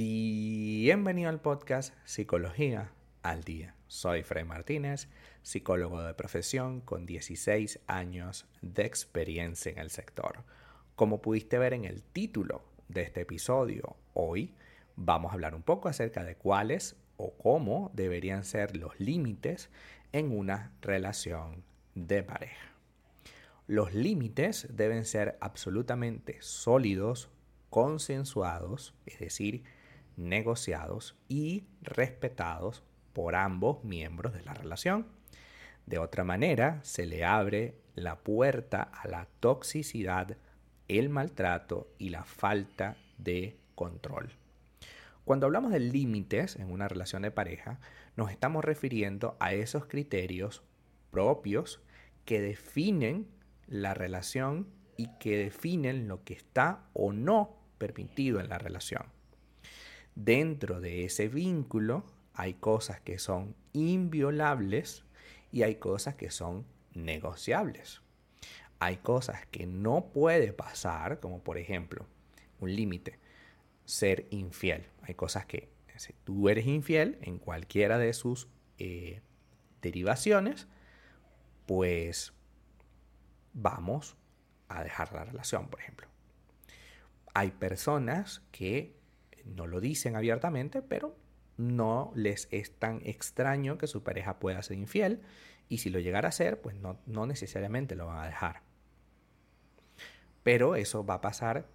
Bienvenido al podcast Psicología al Día. Soy Fred Martínez, psicólogo de profesión con 16 años de experiencia en el sector. Como pudiste ver en el título de este episodio, hoy vamos a hablar un poco acerca de cuáles o cómo deberían ser los límites en una relación de pareja. Los límites deben ser absolutamente sólidos, consensuados, es decir, negociados y respetados por ambos miembros de la relación. De otra manera, se le abre la puerta a la toxicidad, el maltrato y la falta de control. Cuando hablamos de límites en una relación de pareja, nos estamos refiriendo a esos criterios propios que definen la relación y que definen lo que está o no permitido en la relación. Dentro de ese vínculo hay cosas que son inviolables y hay cosas que son negociables. Hay cosas que no puede pasar, como por ejemplo un límite, ser infiel. Hay cosas que si tú eres infiel en cualquiera de sus eh, derivaciones, pues vamos a dejar la relación, por ejemplo. Hay personas que no lo dicen abiertamente, pero no les es tan extraño que su pareja pueda ser infiel y si lo llegara a ser, pues no, necesariamente lo van a dejar. Pero eso va a pasar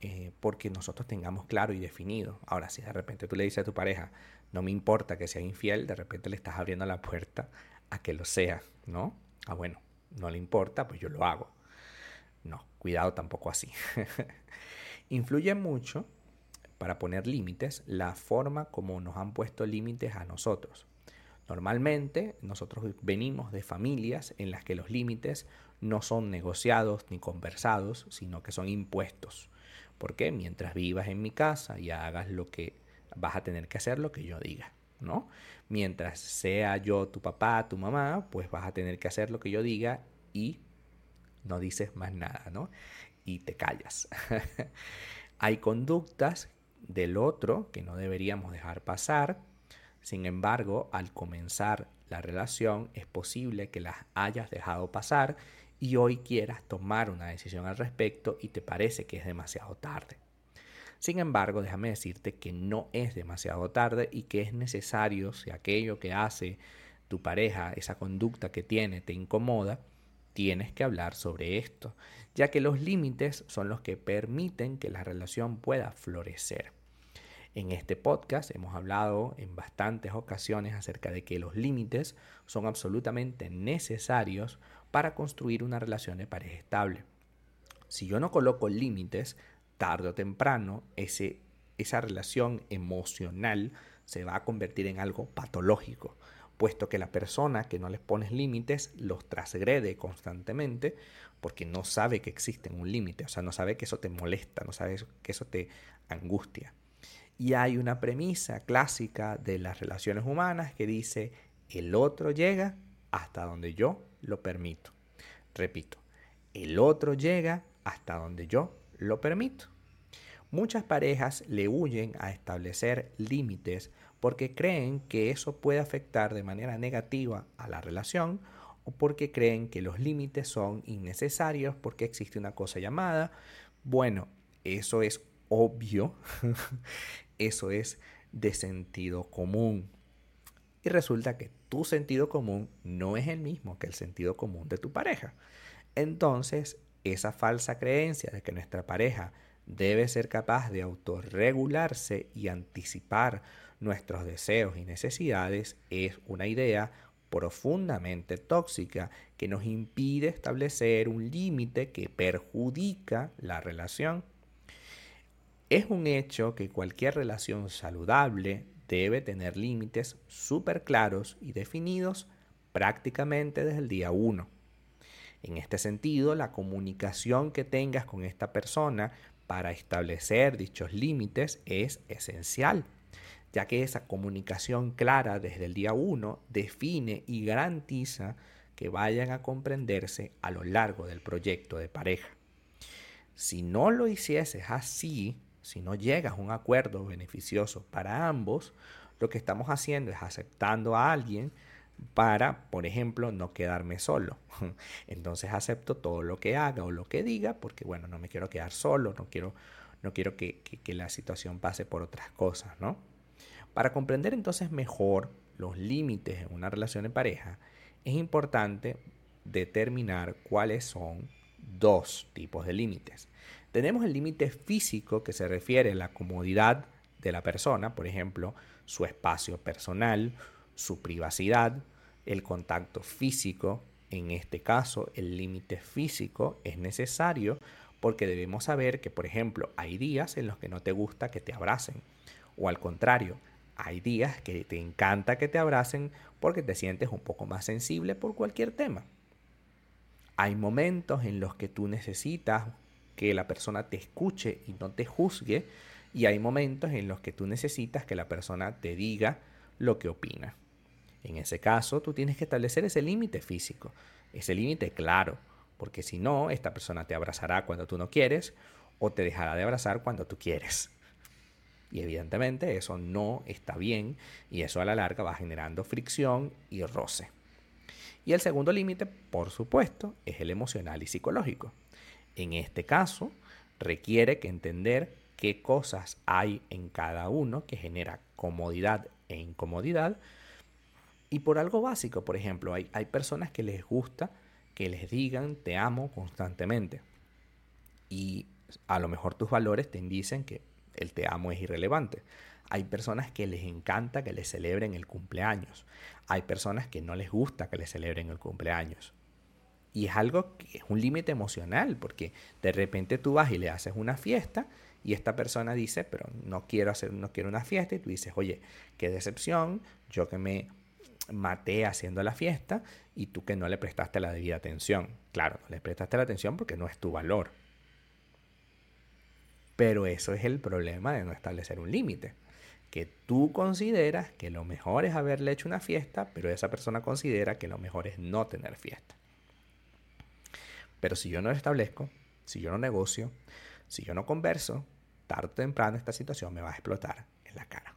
eh, porque nosotros tengamos claro y definido. Ahora, si de repente tú le dices a tu pareja, no me importa que sea infiel, de repente le estás abriendo la puerta a que lo sea, ¿no? Ah, bueno, no le importa, pues yo lo hago. No, cuidado tampoco así. Influye mucho para poner límites la forma como nos han puesto límites a nosotros. Normalmente nosotros venimos de familias en las que los límites no son negociados ni conversados, sino que son impuestos. Porque mientras vivas en mi casa y hagas lo que vas a tener que hacer lo que yo diga, ¿no? Mientras sea yo tu papá, tu mamá, pues vas a tener que hacer lo que yo diga y no dices más nada, ¿no? Y te callas. Hay conductas del otro que no deberíamos dejar pasar. Sin embargo, al comenzar la relación es posible que las hayas dejado pasar y hoy quieras tomar una decisión al respecto y te parece que es demasiado tarde. Sin embargo, déjame decirte que no es demasiado tarde y que es necesario, si aquello que hace tu pareja, esa conducta que tiene, te incomoda, tienes que hablar sobre esto, ya que los límites son los que permiten que la relación pueda florecer. En este podcast hemos hablado en bastantes ocasiones acerca de que los límites son absolutamente necesarios para construir una relación de pareja estable. Si yo no coloco límites, tarde o temprano esa relación emocional se va a convertir en algo patológico puesto que la persona que no les pones límites los transgrede constantemente porque no sabe que existe un límite, o sea, no sabe que eso te molesta, no sabe que eso te angustia. Y hay una premisa clásica de las relaciones humanas que dice, el otro llega hasta donde yo lo permito. Repito, el otro llega hasta donde yo lo permito. Muchas parejas le huyen a establecer límites porque creen que eso puede afectar de manera negativa a la relación o porque creen que los límites son innecesarios porque existe una cosa llamada, bueno, eso es obvio, eso es de sentido común. Y resulta que tu sentido común no es el mismo que el sentido común de tu pareja. Entonces, esa falsa creencia de que nuestra pareja debe ser capaz de autorregularse y anticipar nuestros deseos y necesidades es una idea profundamente tóxica que nos impide establecer un límite que perjudica la relación. Es un hecho que cualquier relación saludable debe tener límites súper claros y definidos prácticamente desde el día 1. En este sentido, la comunicación que tengas con esta persona para establecer dichos límites es esencial ya que esa comunicación clara desde el día 1 define y garantiza que vayan a comprenderse a lo largo del proyecto de pareja. Si no lo hicieses así, si no llegas a un acuerdo beneficioso para ambos, lo que estamos haciendo es aceptando a alguien para, por ejemplo, no quedarme solo. Entonces acepto todo lo que haga o lo que diga porque, bueno, no me quiero quedar solo, no quiero, no quiero que, que la situación pase por otras cosas, ¿no? Para comprender entonces mejor los límites en una relación de pareja, es importante determinar cuáles son dos tipos de límites. Tenemos el límite físico que se refiere a la comodidad de la persona, por ejemplo, su espacio personal, su privacidad, el contacto físico. En este caso, el límite físico es necesario porque debemos saber que, por ejemplo, hay días en los que no te gusta que te abracen o al contrario, hay días que te encanta que te abracen porque te sientes un poco más sensible por cualquier tema. Hay momentos en los que tú necesitas que la persona te escuche y no te juzgue. Y hay momentos en los que tú necesitas que la persona te diga lo que opina. En ese caso, tú tienes que establecer ese límite físico, ese límite claro, porque si no, esta persona te abrazará cuando tú no quieres o te dejará de abrazar cuando tú quieres. Y evidentemente eso no está bien y eso a la larga va generando fricción y roce. Y el segundo límite, por supuesto, es el emocional y psicológico. En este caso, requiere que entender qué cosas hay en cada uno que genera comodidad e incomodidad. Y por algo básico, por ejemplo, hay, hay personas que les gusta que les digan te amo constantemente. Y a lo mejor tus valores te dicen que el te amo es irrelevante. Hay personas que les encanta que les celebren el cumpleaños. Hay personas que no les gusta que les celebren el cumpleaños. Y es algo que es un límite emocional, porque de repente tú vas y le haces una fiesta y esta persona dice, pero no quiero hacer, no quiero una fiesta, y tú dices, oye, qué decepción, yo que me maté haciendo la fiesta y tú que no le prestaste la debida atención. Claro, no le prestaste la atención porque no es tu valor. Pero eso es el problema de no establecer un límite. Que tú consideras que lo mejor es haberle hecho una fiesta, pero esa persona considera que lo mejor es no tener fiesta. Pero si yo no lo establezco, si yo no negocio, si yo no converso, tarde o temprano esta situación me va a explotar en la cara.